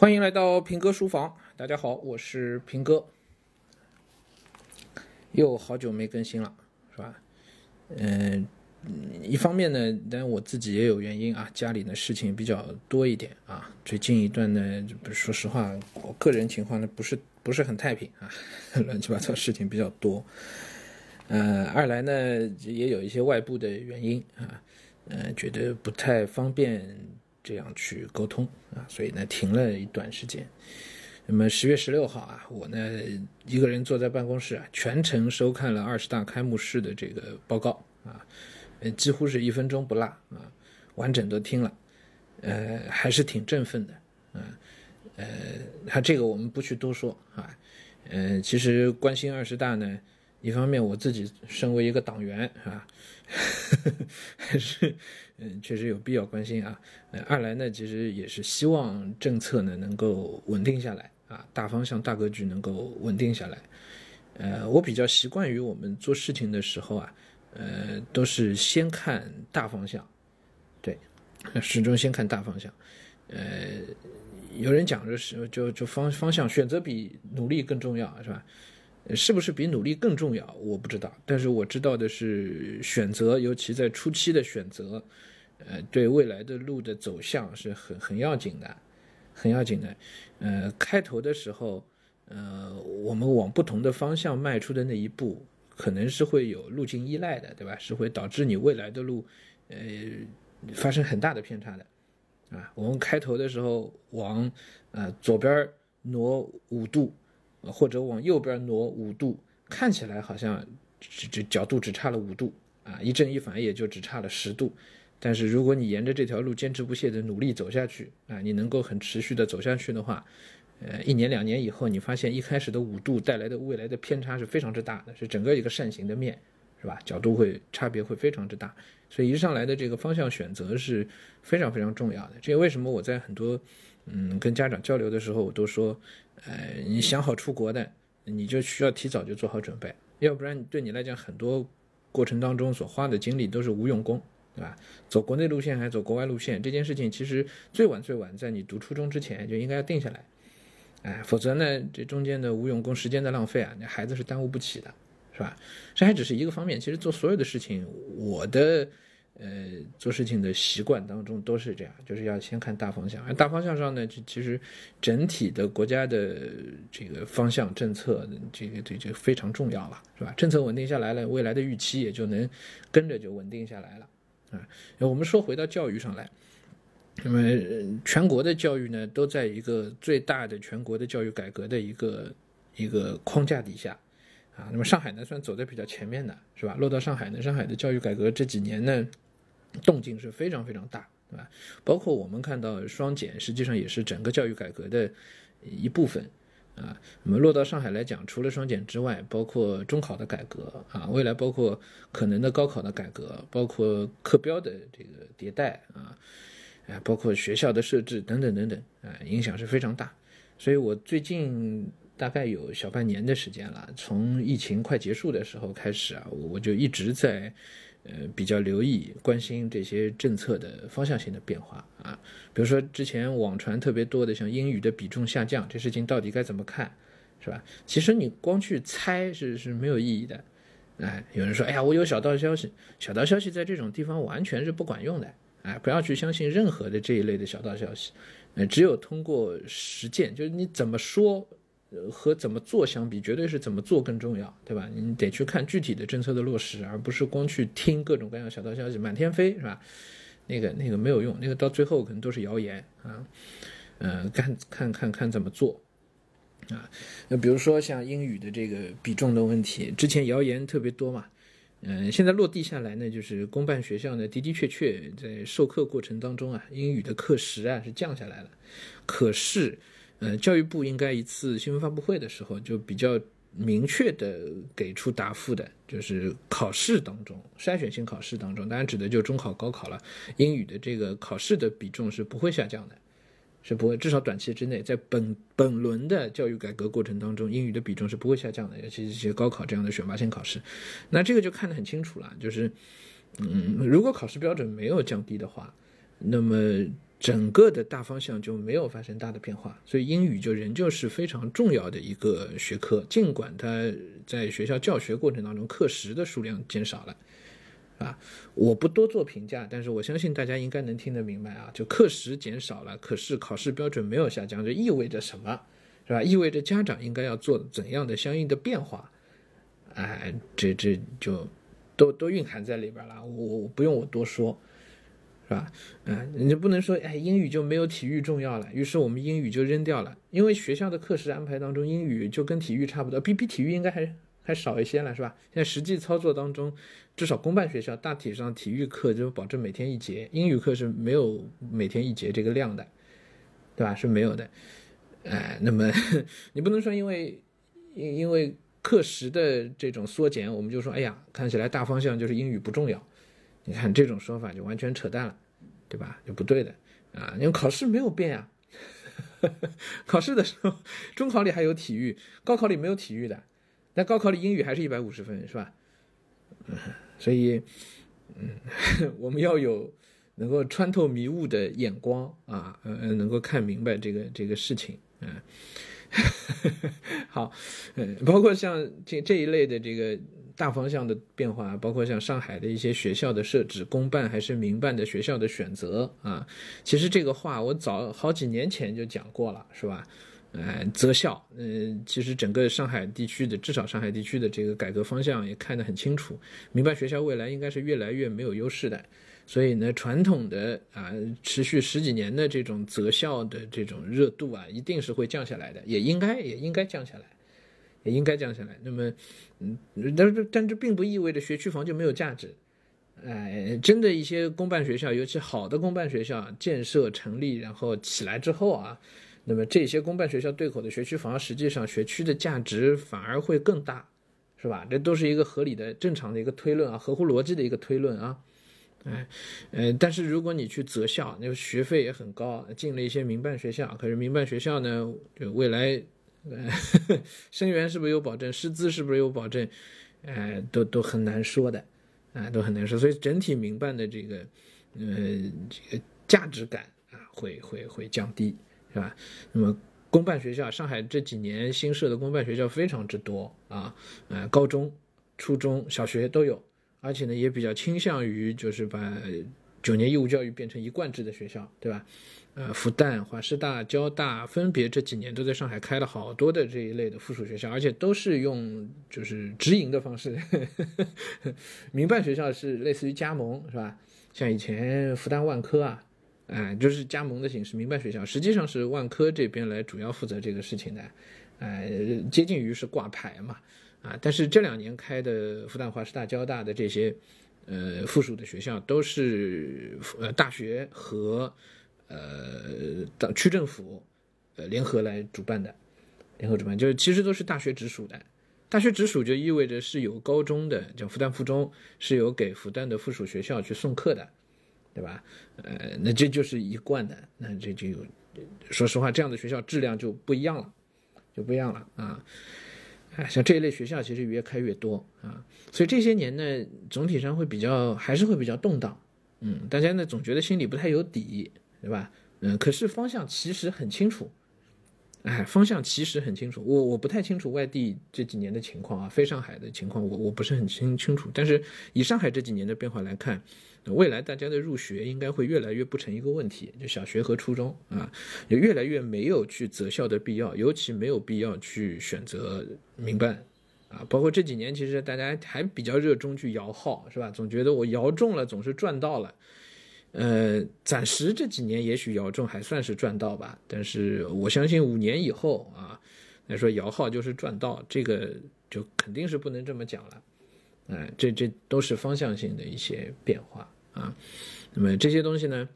欢迎来到平哥书房，大家好，我是平哥。又好久没更新了，是吧？嗯，一方面呢，但我自己也有原因啊，家里的事情比较多一点啊。最近一段呢，说实话，我个人情况呢不是不是很太平啊，乱七八糟事情比较多。呃，二来呢，也有一些外部的原因啊，呃，觉得不太方便。这样去沟通啊，所以呢停了一段时间。那么十月十六号啊，我呢一个人坐在办公室啊，全程收看了二十大开幕式的这个报告啊，几乎是一分钟不落啊，完整都听了，呃还是挺振奋的啊，呃他这个我们不去多说啊，呃其实关心二十大呢。一方面，我自己身为一个党员啊，还是嗯，确实有必要关心啊。二来呢，其实也是希望政策呢能够稳定下来啊，大方向、大格局能够稳定下来。呃，我比较习惯于我们做事情的时候啊，呃，都是先看大方向，对，始终先看大方向。呃，有人讲的是，就就方方向选择比努力更重要，是吧？是不是比努力更重要？我不知道，但是我知道的是，选择，尤其在初期的选择，呃，对未来的路的走向是很很要紧的，很要紧的。呃，开头的时候，呃，我们往不同的方向迈出的那一步，可能是会有路径依赖的，对吧？是会导致你未来的路，呃，发生很大的偏差的，啊，我们开头的时候往，呃，左边挪五度。或者往右边挪五度，看起来好像这这角度只差了五度啊，一正一反也就只差了十度。但是如果你沿着这条路坚持不懈的努力走下去啊，你能够很持续的走下去的话，呃，一年两年以后，你发现一开始的五度带来的未来的偏差是非常之大的，是整个一个扇形的面，是吧？角度会差别会非常之大。所以一上来的这个方向选择是非常非常重要的。这也为什么我在很多嗯跟家长交流的时候，我都说。呃，你想好出国的，你就需要提早就做好准备，要不然对你来讲，很多过程当中所花的精力都是无用功，对吧？走国内路线还是走国外路线，这件事情其实最晚最晚在你读初中之前就应该要定下来，哎，否则呢，这中间的无用功、时间的浪费啊，那孩子是耽误不起的，是吧？这还只是一个方面，其实做所有的事情，我的。呃，做事情的习惯当中都是这样，就是要先看大方向。而大方向上呢，其其实整体的国家的这个方向政策，这个这就非常重要了，是吧？政策稳定下来了，未来的预期也就能跟着就稳定下来了。啊，我们说回到教育上来，那么全国的教育呢，都在一个最大的全国的教育改革的一个一个框架底下，啊，那么上海呢，算走在比较前面的，是吧？落到上海呢，上海的教育改革这几年呢。动静是非常非常大，对吧？包括我们看到双减，实际上也是整个教育改革的一部分啊。那么落到上海来讲，除了双减之外，包括中考的改革啊，未来包括可能的高考的改革，包括课标的这个迭代啊，啊，包括学校的设置等等等等啊，影响是非常大。所以我最近大概有小半年的时间了，从疫情快结束的时候开始啊，我就一直在。呃，比较留意、关心这些政策的方向性的变化啊，比如说之前网传特别多的像英语的比重下降，这事情到底该怎么看，是吧？其实你光去猜是是没有意义的。哎，有人说，哎呀，我有小道消息，小道消息在这种地方完全是不管用的。哎，不要去相信任何的这一类的小道消息，呃，只有通过实践，就是你怎么说。和怎么做相比，绝对是怎么做更重要，对吧？你得去看具体的政策的落实，而不是光去听各种各样小道消息满天飞，是吧？那个那个没有用，那个到最后可能都是谣言啊。呃，看看看看怎么做啊？那比如说像英语的这个比重的问题，之前谣言特别多嘛。嗯，现在落地下来呢，就是公办学校呢的的确确在授课过程当中啊，英语的课时啊是降下来了，可是。呃，教育部应该一次新闻发布会的时候就比较明确的给出答复的，就是考试当中筛选性考试当中，当然指的就中考、高考了，英语的这个考试的比重是不会下降的，是不会，至少短期之内，在本本轮的教育改革过程当中，英语的比重是不会下降的，尤其是一些高考这样的选拔性考试，那这个就看得很清楚了，就是，嗯，如果考试标准没有降低的话，那么整个的大方向就没有发生大的变化，所以英语就仍旧是非常重要的一个学科，尽管它在学校教学过程当中课时的数量减少了，啊，我不多做评价，但是我相信大家应该能听得明白啊，就课时减少了，可是考试标准没有下降，这意味着什么，是吧？意味着家长应该要做怎样的相应的变化，哎，这这就都都蕴含在里边了，我我不用我多说。是吧？嗯，你就不能说，哎，英语就没有体育重要了，于是我们英语就扔掉了。因为学校的课时安排当中，英语就跟体育差不多，比比体育应该还还少一些了，是吧？现在实际操作当中，至少公办学校大体上体育课就保证每天一节，英语课是没有每天一节这个量的，对吧？是没有的。哎，那么 你不能说因为因因为课时的这种缩减，我们就说，哎呀，看起来大方向就是英语不重要。你看这种说法就完全扯淡了，对吧？就不对的啊！因为考试没有变啊，考试的时候，中考里还有体育，高考里没有体育的，但高考里英语还是一百五十分，是吧？嗯，所以，嗯，我们要有能够穿透迷雾的眼光啊，呃，能够看明白这个这个事情，嗯，好，嗯，包括像这这一类的这个。大方向的变化，包括像上海的一些学校的设置，公办还是民办的学校的选择啊，其实这个话我早好几年前就讲过了，是吧？呃，择校，嗯，其实整个上海地区的，至少上海地区的这个改革方向也看得很清楚，民办学校未来应该是越来越没有优势的，所以呢，传统的啊，持续十几年的这种择校的这种热度啊，一定是会降下来的，也应该也应该降下来。也应该降下来。那么，嗯，但是但这并不意味着学区房就没有价值。哎，真的一些公办学校，尤其好的公办学校建设成立然后起来之后啊，那么这些公办学校对口的学区房，实际上学区的价值反而会更大，是吧？这都是一个合理的、正常的一个推论啊，合乎逻辑的一个推论啊。哎，呃，但是如果你去择校，那学费也很高，进了一些民办学校，可是民办学校呢，就未来。生源是不是有保证？师资是不是有保证？哎，都都很难说的，啊，都很难说。所以整体民办的这个，呃，这个价值感啊，会会会降低，是吧？那么公办学校，上海这几年新设的公办学校非常之多啊，呃，高中、初中小学都有，而且呢，也比较倾向于就是把九年义务教育变成一贯制的学校，对吧？呃，复旦、华师大、交大分别这几年都在上海开了好多的这一类的附属学校，而且都是用就是直营的方式。民办学校是类似于加盟，是吧？像以前复旦万科啊，哎，就是加盟的形式。民办学校实际上是万科这边来主要负责这个事情的，哎，接近于是挂牌嘛，啊，但是这两年开的复旦、华师大、交大的这些呃附属的学校都是呃大学和。呃，党区政府，呃，联合来主办的，联合主办就是其实都是大学直属的，大学直属就意味着是有高中的，叫复旦附中，是有给复旦的附属学校去送课的，对吧？呃，那这就是一贯的，那这就说实话，这样的学校质量就不一样了，就不一样了啊！像这一类学校其实越开越多啊，所以这些年呢，总体上会比较还是会比较动荡，嗯，大家呢总觉得心里不太有底。对吧？嗯，可是方向其实很清楚，哎，方向其实很清楚。我我不太清楚外地这几年的情况啊，非上海的情况，我我不是很清清楚。但是以上海这几年的变化来看，未来大家的入学应该会越来越不成一个问题。就小学和初中啊，也越来越没有去择校的必要，尤其没有必要去选择民办啊。包括这几年，其实大家还比较热衷去摇号，是吧？总觉得我摇中了总是赚到了。呃，暂时这几年也许摇中还算是赚到吧，但是我相信五年以后啊，来说摇号就是赚到，这个就肯定是不能这么讲了。哎，这这都是方向性的一些变化啊。那么这些东西呢，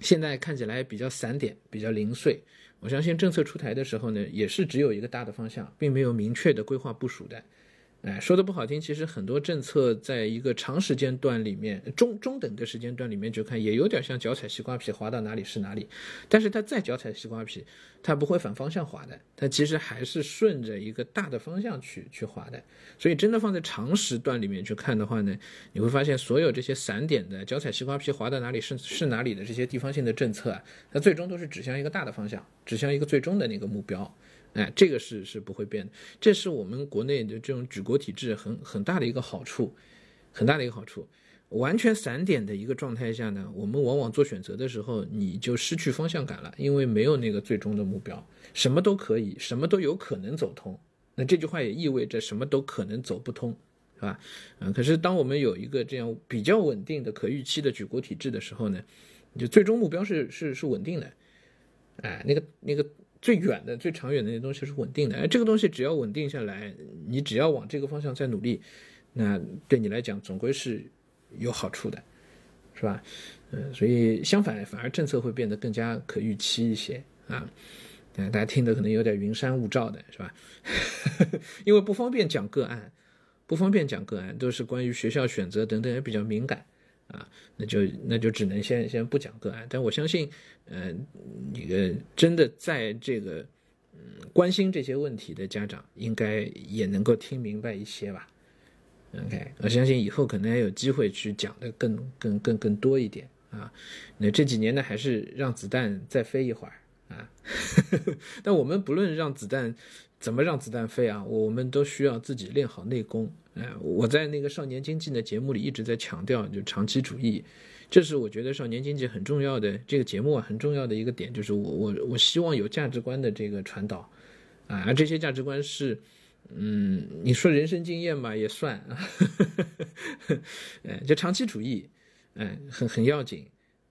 现在看起来比较散点，比较零碎。我相信政策出台的时候呢，也是只有一个大的方向，并没有明确的规划部署的。哎，说的不好听，其实很多政策在一个长时间段里面，中中等的时间段里面去看，也有点像脚踩西瓜皮，滑到哪里是哪里。但是它再脚踩西瓜皮，它不会反方向滑的，它其实还是顺着一个大的方向去去滑的。所以真的放在长时段里面去看的话呢，你会发现所有这些散点的脚踩西瓜皮，滑到哪里是是哪里的这些地方性的政策啊，它最终都是指向一个大的方向，指向一个最终的那个目标。哎，这个是是不会变的，这是我们国内的这种举国体制很很大的一个好处，很大的一个好处。完全散点的一个状态下呢，我们往往做选择的时候，你就失去方向感了，因为没有那个最终的目标，什么都可以，什么都有可能走通。那这句话也意味着什么都可能走不通，是吧？嗯，可是当我们有一个这样比较稳定的可预期的举国体制的时候呢，就最终目标是是是稳定的，哎，那个那个。最远的、最长远的那些东西是稳定的，哎，这个东西只要稳定下来，你只要往这个方向再努力，那对你来讲总归是有好处的，是吧？嗯，所以相反，反而政策会变得更加可预期一些啊。大家听的可能有点云山雾罩的，是吧？因为不方便讲个案，不方便讲个案，都是关于学校选择等等，也比较敏感。啊，那就那就只能先先不讲个案，但我相信，呃，一个真的在这个嗯关心这些问题的家长，应该也能够听明白一些吧。OK，我相信以后可能还有机会去讲的更更更更多一点啊。那这几年呢，还是让子弹再飞一会儿啊。但我们不论让子弹怎么让子弹飞啊，我们都需要自己练好内功。哎，我在那个少年经济的节目里一直在强调，就长期主义，这是我觉得少年经济很重要的这个节目啊，很重要的一个点，就是我我我希望有价值观的这个传导，啊，而这些价值观是，嗯，你说人生经验吧也算啊，哎，就长期主义，哎，很很要紧，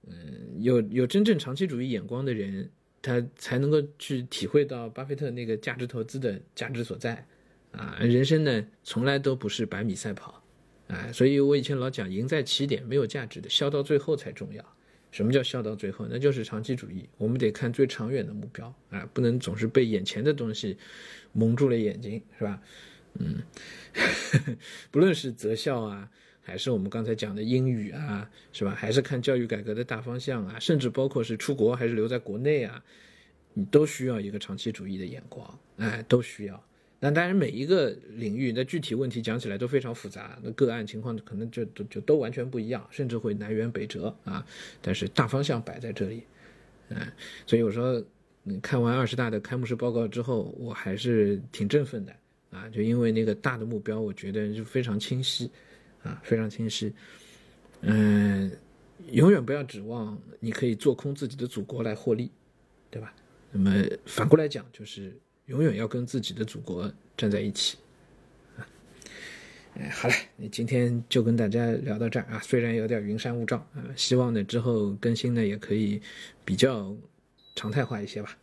嗯，有有真正长期主义眼光的人，他才能够去体会到巴菲特那个价值投资的价值所在。啊，人生呢从来都不是百米赛跑，啊，所以我以前老讲，赢在起点没有价值的，笑到最后才重要。什么叫笑到最后？那就是长期主义，我们得看最长远的目标，啊，不能总是被眼前的东西蒙住了眼睛，是吧？嗯，不论是择校啊，还是我们刚才讲的英语啊，是吧？还是看教育改革的大方向啊，甚至包括是出国还是留在国内啊，你都需要一个长期主义的眼光，哎，都需要。那当然，每一个领域的具体问题讲起来都非常复杂，那个案情况可能就就就都完全不一样，甚至会南辕北辙啊。但是大方向摆在这里，嗯，所以我说，看完二十大的开幕式报告之后，我还是挺振奋的啊，就因为那个大的目标，我觉得就非常清晰啊，非常清晰。嗯，永远不要指望你可以做空自己的祖国来获利，对吧？那么反过来讲，就是。永远要跟自己的祖国站在一起，哎，好了，今天就跟大家聊到这儿啊，虽然有点云山雾罩啊，希望呢之后更新呢也可以比较常态化一些吧。